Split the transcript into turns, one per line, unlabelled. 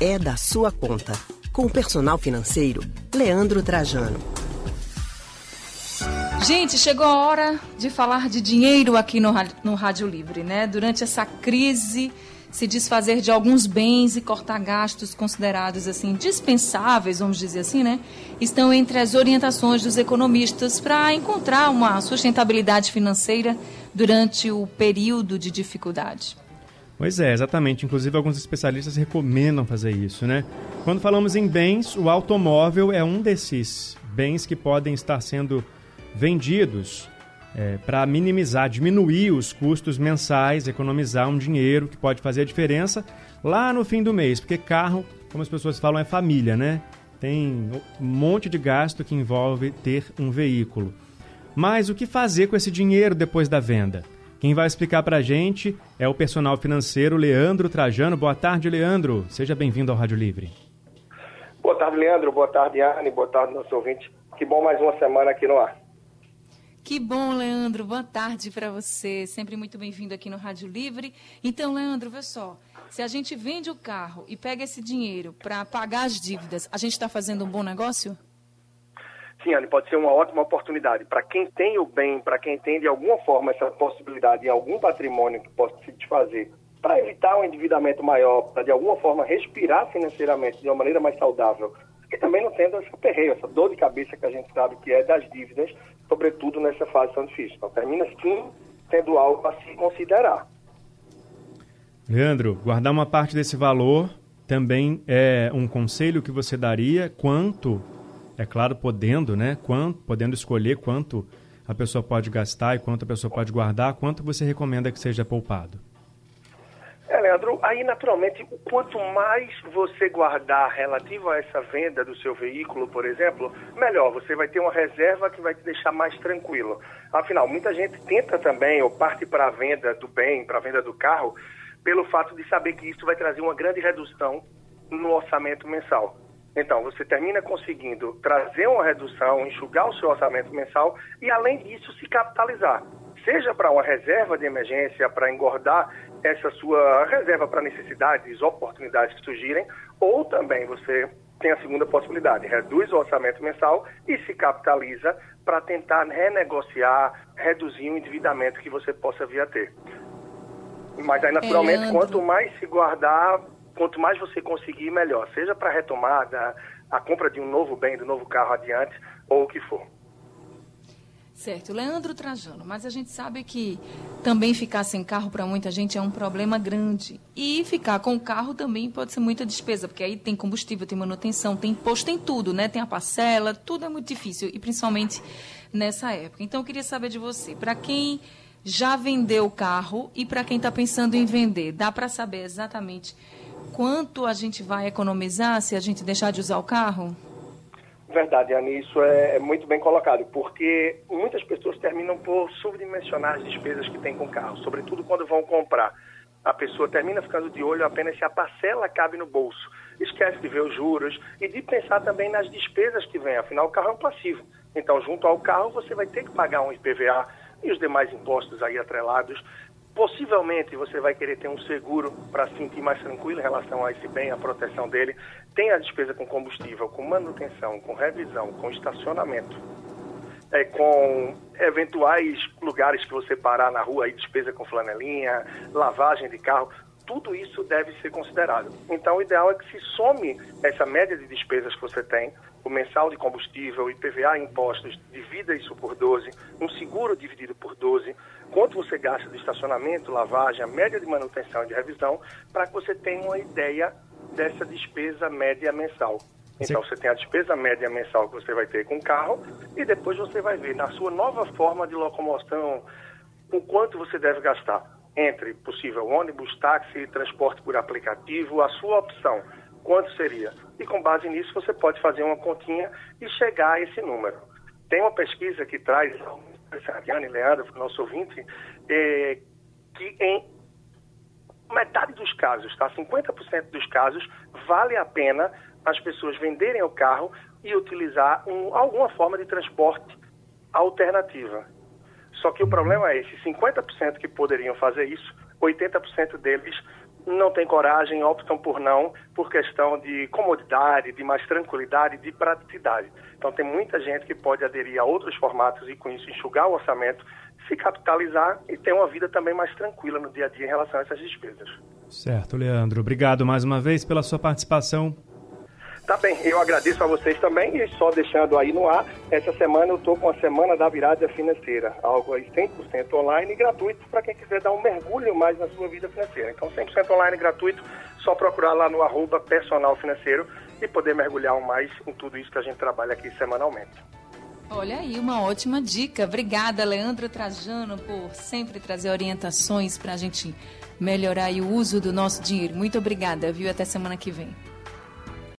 é da sua conta. Com o personal financeiro, Leandro Trajano.
Gente, chegou a hora de falar de dinheiro aqui no, no Rádio Livre, né? Durante essa crise, se desfazer de alguns bens e cortar gastos considerados assim dispensáveis, vamos dizer assim, né? Estão entre as orientações dos economistas para encontrar uma sustentabilidade financeira durante o período de dificuldade.
Pois é, exatamente. Inclusive, alguns especialistas recomendam fazer isso, né? Quando falamos em bens, o automóvel é um desses bens que podem estar sendo vendidos é, para minimizar, diminuir os custos mensais, economizar um dinheiro que pode fazer a diferença lá no fim do mês. Porque carro, como as pessoas falam, é família, né? Tem um monte de gasto que envolve ter um veículo. Mas o que fazer com esse dinheiro depois da venda? Quem vai explicar para a gente é o personal financeiro Leandro Trajano. Boa tarde, Leandro. Seja bem-vindo ao Rádio Livre.
Boa tarde, Leandro. Boa tarde, Anne. Boa tarde, nosso ouvinte. Que bom mais uma semana aqui no ar.
Que bom, Leandro. Boa tarde para você. Sempre muito bem-vindo aqui no Rádio Livre. Então, Leandro, vê só. Se a gente vende o carro e pega esse dinheiro para pagar as dívidas, a gente está fazendo um bom negócio?
Sim, Anne, pode ser uma ótima oportunidade. Para quem tem o bem, para quem tem de alguma forma essa possibilidade em algum patrimônio que possa se desfazer, para evitar um endividamento maior, para de alguma forma respirar financeiramente de uma maneira mais saudável, e também não tendo essa perreio, essa dor de cabeça que a gente sabe que é das dívidas, sobretudo nessa fase tão difícil. Então, termina sim tendo algo a se considerar.
Leandro, guardar uma parte desse valor também é um conselho que você daria quanto, é claro, podendo, né? Quanto, podendo escolher quanto a pessoa pode gastar e quanto a pessoa pode guardar, quanto você recomenda que seja poupado?
É, Leandro, aí naturalmente, quanto mais você guardar relativo a essa venda do seu veículo, por exemplo, melhor. Você vai ter uma reserva que vai te deixar mais tranquilo. Afinal, muita gente tenta também, ou parte para a venda do bem, para a venda do carro, pelo fato de saber que isso vai trazer uma grande redução no orçamento mensal. Então, você termina conseguindo trazer uma redução, enxugar o seu orçamento mensal e, além disso, se capitalizar. Seja para uma reserva de emergência, para engordar essa sua reserva para necessidades, oportunidades que surgirem, ou também você tem a segunda possibilidade, reduz o orçamento mensal e se capitaliza para tentar renegociar, reduzir o endividamento que você possa vir a ter. Mas aí, naturalmente, é, quanto mais se guardar, quanto mais você conseguir, melhor. Seja para retomada, a compra de um novo bem, do novo carro adiante, ou o que for.
Certo, Leandro Trajano, mas a gente sabe que também ficar sem carro para muita gente é um problema grande. E ficar com o carro também pode ser muita despesa, porque aí tem combustível, tem manutenção, tem imposto, tem tudo, né? Tem a parcela, tudo é muito difícil, e principalmente nessa época. Então eu queria saber de você, para quem já vendeu o carro e para quem está pensando em vender, dá para saber exatamente quanto a gente vai economizar se a gente deixar de usar o carro?
Verdade, Anny, isso é, é muito bem colocado, porque muitas pessoas terminam por subdimensionar as despesas que têm com o carro, sobretudo quando vão comprar. A pessoa termina ficando de olho apenas se a parcela cabe no bolso. Esquece de ver os juros e de pensar também nas despesas que vêm, afinal o carro é um passivo. Então, junto ao carro, você vai ter que pagar um IPVA e os demais impostos aí atrelados. Possivelmente você vai querer ter um seguro para se sentir mais tranquilo em relação a esse bem, a proteção dele. Tem a despesa com combustível, com manutenção, com revisão, com estacionamento, é, com eventuais lugares que você parar na rua, aí, despesa com flanelinha, lavagem de carro, tudo isso deve ser considerado. Então, o ideal é que se some essa média de despesas que você tem, o mensal de combustível, IPVA, impostos, divida isso por 12, um seguro dividido por 12, quanto você gasta de estacionamento, lavagem, a média de manutenção e de revisão, para que você tenha uma ideia dessa despesa média mensal. Então você tem a despesa média mensal que você vai ter com o carro e depois você vai ver na sua nova forma de locomoção o quanto você deve gastar entre possível ônibus, táxi, transporte por aplicativo, a sua opção, quanto seria? E com base nisso você pode fazer uma continha e chegar a esse número. Tem uma pesquisa que traz, Diane Leandro, nosso ouvinte, é, que em metade dos casos, tá? 50% dos casos, vale a pena as pessoas venderem o carro e utilizar um, alguma forma de transporte alternativa. Só que o problema é esse, 50% que poderiam fazer isso, 80% deles não têm coragem, optam por não, por questão de comodidade, de mais tranquilidade, de praticidade. Então, tem muita gente que pode aderir a outros formatos e, com isso, enxugar o orçamento, se capitalizar e ter uma vida também mais tranquila no dia a dia em relação a essas despesas.
Certo, Leandro. Obrigado mais uma vez pela sua participação.
Tá bem, eu agradeço a vocês também e só deixando aí no ar, essa semana eu estou com a Semana da Virada Financeira, algo aí 100% online e gratuito para quem quiser dar um mergulho mais na sua vida financeira. Então 100% online gratuito, só procurar lá no arroba personal financeiro e poder mergulhar mais em tudo isso que a gente trabalha aqui semanalmente.
Olha aí, uma ótima dica. Obrigada, Leandro Trajano, por sempre trazer orientações para a gente melhorar o uso do nosso dinheiro. Muito obrigada, viu? Até semana que vem.